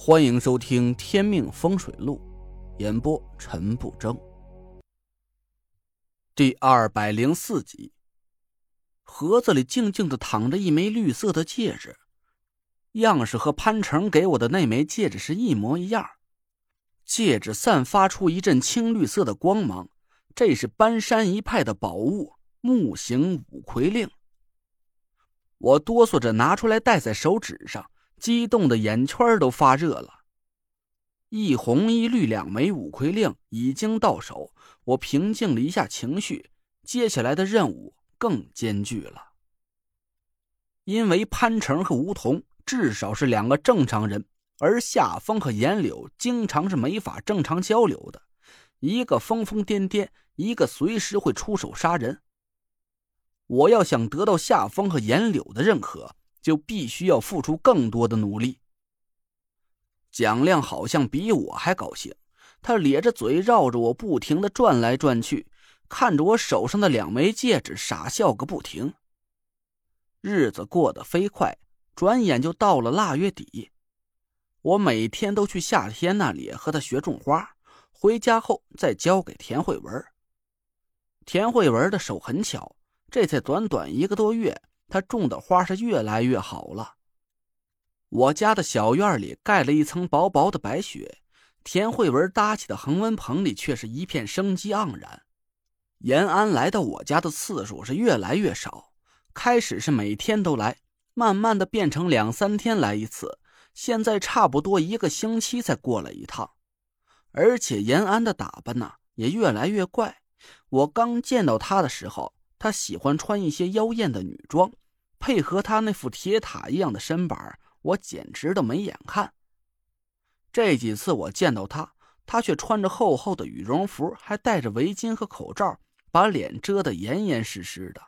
欢迎收听《天命风水录》，演播陈不争。第二百零四集，盒子里静静的躺着一枚绿色的戒指，样式和潘成给我的那枚戒指是一模一样。戒指散发出一阵青绿色的光芒，这是搬山一派的宝物——木形五魁令。我哆嗦着拿出来戴在手指上。激动的眼圈都发热了。一红一绿两枚五魁令已经到手，我平静了一下情绪，接下来的任务更艰巨了。因为潘成和吴桐至少是两个正常人，而夏风和严柳经常是没法正常交流的，一个疯疯癫癫，一个随时会出手杀人。我要想得到夏风和严柳的认可。就必须要付出更多的努力。蒋亮好像比我还高兴，他咧着嘴绕着我不停的转来转去，看着我手上的两枚戒指傻笑个不停。日子过得飞快，转眼就到了腊月底。我每天都去夏天那里和他学种花，回家后再交给田慧文。田慧文的手很巧，这才短短一个多月。他种的花是越来越好了。我家的小院里盖了一层薄薄的白雪，田慧文搭起的恒温棚里却是一片生机盎然。延安来到我家的次数是越来越少，开始是每天都来，慢慢的变成两三天来一次，现在差不多一个星期才过来一趟。而且延安的打扮呢也越来越怪。我刚见到他的时候。他喜欢穿一些妖艳的女装，配合他那副铁塔一样的身板，我简直的没眼看。这几次我见到他，他却穿着厚厚的羽绒服，还戴着围巾和口罩，把脸遮得严严实实的。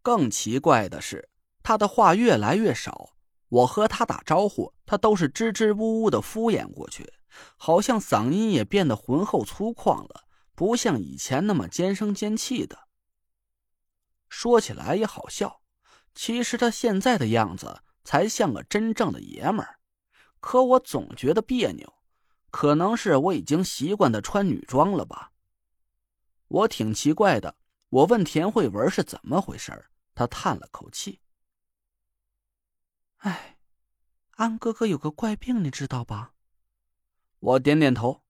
更奇怪的是，他的话越来越少，我和他打招呼，他都是支支吾吾的敷衍过去，好像嗓音也变得浑厚粗犷了。不像以前那么尖声尖气的。说起来也好笑，其实他现在的样子才像个真正的爷们儿，可我总觉得别扭，可能是我已经习惯的穿女装了吧。我挺奇怪的，我问田慧文是怎么回事他叹了口气：“哎，安哥哥有个怪病，你知道吧？”我点点头，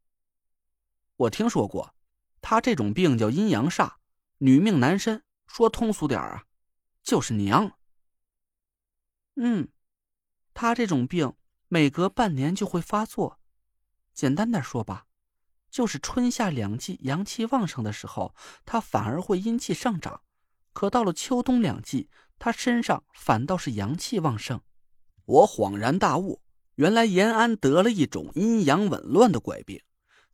我听说过。他这种病叫阴阳煞，女命男身，说通俗点啊，就是娘。嗯，他这种病每隔半年就会发作，简单点说吧，就是春夏两季阳气旺盛的时候，他反而会阴气上涨；可到了秋冬两季，他身上反倒是阳气旺盛。我恍然大悟，原来延安得了一种阴阳紊乱的怪病。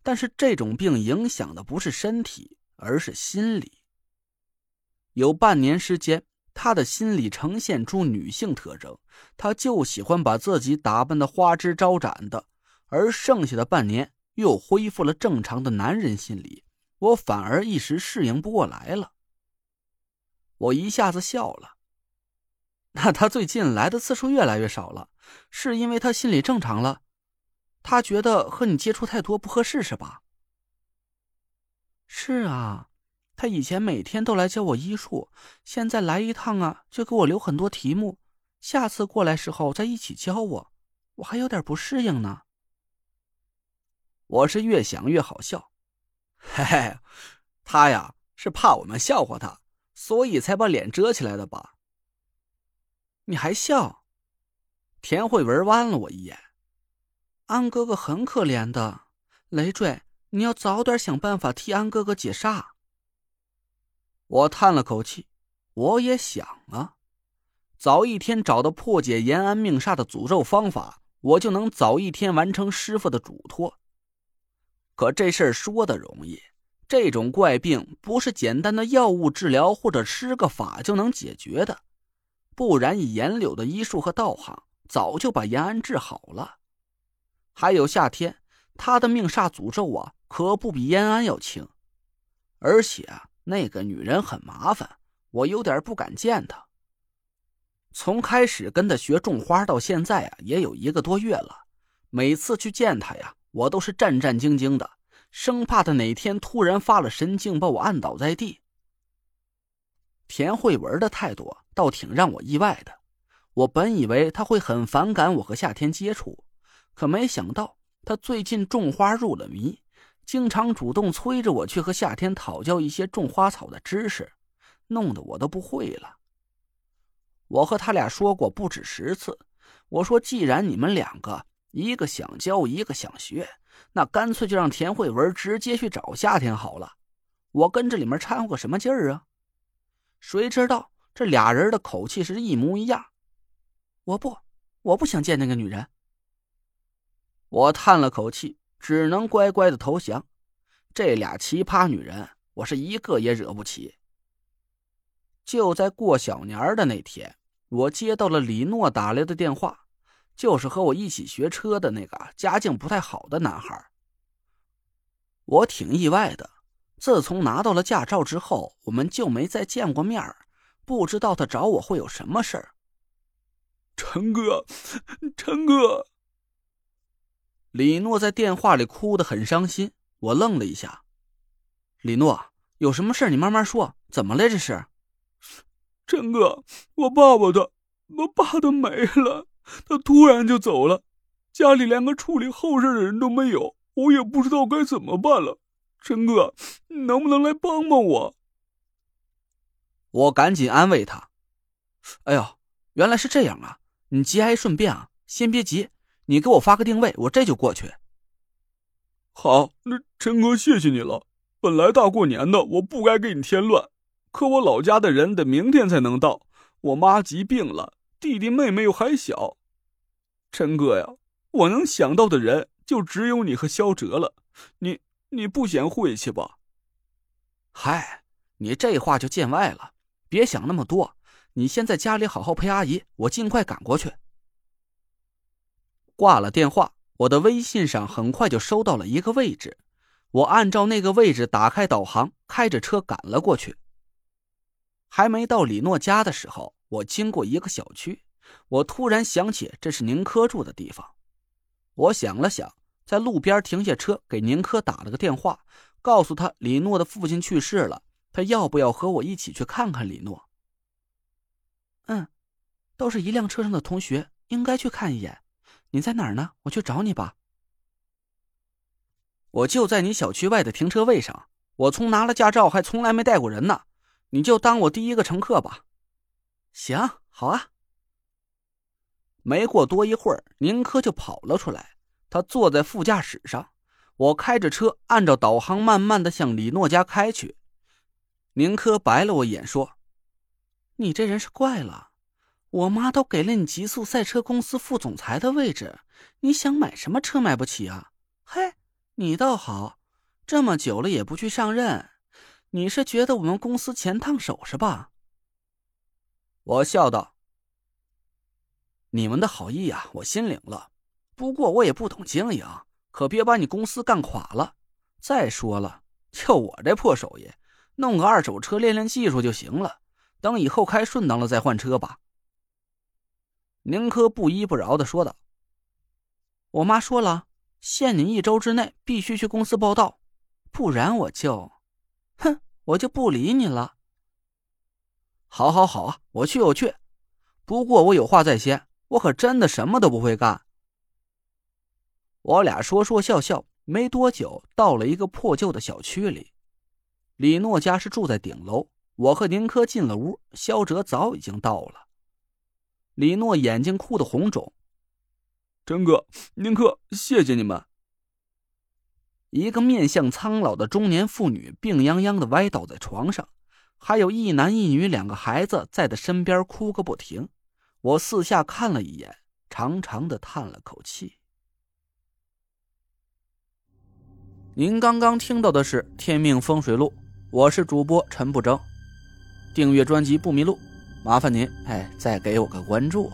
但是这种病影响的不是身体，而是心理。有半年时间，他的心理呈现出女性特征，他就喜欢把自己打扮的花枝招展的；而剩下的半年，又恢复了正常的男人心理，我反而一时适应不过来了。我一下子笑了。那他最近来的次数越来越少了，是因为他心理正常了？他觉得和你接触太多不合适，是吧？是啊，他以前每天都来教我医术，现在来一趟啊，就给我留很多题目，下次过来时候再一起教我，我还有点不适应呢。我是越想越好笑，嘿嘿，他呀是怕我们笑话他，所以才把脸遮起来的吧？你还笑？田慧文弯了我一眼。安哥哥很可怜的，累赘，你要早点想办法替安哥哥解煞。我叹了口气，我也想啊，早一天找到破解延安命煞的诅咒方法，我就能早一天完成师傅的嘱托。可这事儿说的容易，这种怪病不是简单的药物治疗或者施个法就能解决的，不然以严柳的医术和道行，早就把延安治好了。还有夏天，他的命煞诅咒啊，可不比燕安要轻，而且那个女人很麻烦，我有点不敢见她。从开始跟他学种花到现在啊，也有一个多月了。每次去见他呀，我都是战战兢兢的，生怕他哪天突然发了神经，把我按倒在地。田慧文的态度倒挺让我意外的。我本以为他会很反感我和夏天接触，可没想到他最近种花入了迷，经常主动催着我去和夏天讨教一些种花草的知识，弄得我都不会了。我和他俩说过不止十次，我说既然你们两个一个想教，一个想学，那干脆就让田慧文直接去找夏天好了，我跟这里面掺和个什么劲儿啊？谁知道这俩人的口气是一模一样。我不，我不想见那个女人。我叹了口气，只能乖乖的投降。这俩奇葩女人，我是一个也惹不起。就在过小年的那天，我接到了李诺打来的电话，就是和我一起学车的那个家境不太好的男孩。我挺意外的。自从拿到了驾照之后，我们就没再见过面不知道他找我会有什么事儿。陈哥，陈哥，李诺在电话里哭得很伤心。我愣了一下，李诺，有什么事你慢慢说，怎么了这是？陈哥，我爸爸他，我爸他没了，他突然就走了，家里连个处理后事的人都没有，我也不知道该怎么办了。陈哥，你能不能来帮帮我？我赶紧安慰他：“哎呦，原来是这样啊！你节哀顺变啊，先别急，你给我发个定位，我这就过去。”好，那陈哥谢谢你了。本来大过年的，我不该给你添乱，可我老家的人得明天才能到，我妈急病了，弟弟妹妹又还小。陈哥呀，我能想到的人就只有你和肖哲了，你。你不嫌晦气吧？嗨，你这话就见外了。别想那么多，你先在家里好好陪阿姨，我尽快赶过去。挂了电话，我的微信上很快就收到了一个位置，我按照那个位置打开导航，开着车赶了过去。还没到李诺家的时候，我经过一个小区，我突然想起这是宁珂住的地方，我想了想。在路边停下车，给宁珂打了个电话，告诉他李诺的父亲去世了，他要不要和我一起去看看李诺？嗯，都是一辆车上的同学，应该去看一眼。你在哪儿呢？我去找你吧。我就在你小区外的停车位上。我从拿了驾照还从来没带过人呢，你就当我第一个乘客吧。行，好啊。没过多一会儿，宁珂就跑了出来。他坐在副驾驶上，我开着车按照导航慢慢的向李诺家开去。宁珂白了我一眼说：“你这人是怪了，我妈都给了你极速赛车公司副总裁的位置，你想买什么车买不起啊？嘿，你倒好，这么久了也不去上任，你是觉得我们公司钱烫手是吧？”我笑道：“你们的好意呀，我心领了。”不过我也不懂经营，可别把你公司干垮了。再说了，就我这破手艺，弄个二手车练练技术就行了。等以后开顺当了再换车吧。宁珂不依不饶的说道：“我妈说了，限你一周之内必须去公司报道，不然我就……哼，我就不理你了。”好，好，好啊，我去，我去。不过我有话在先，我可真的什么都不会干。我俩说说笑笑，没多久到了一个破旧的小区里。李诺家是住在顶楼，我和宁珂进了屋，肖哲早已经到了。李诺眼睛哭得红肿。陈哥，宁珂，谢谢你们。一个面相苍老的中年妇女病殃殃的歪倒在床上，还有一男一女两个孩子在她身边哭个不停。我四下看了一眼，长长的叹了口气。您刚刚听到的是《天命风水录》，我是主播陈不争。订阅专辑不迷路，麻烦您哎，再给我个关注。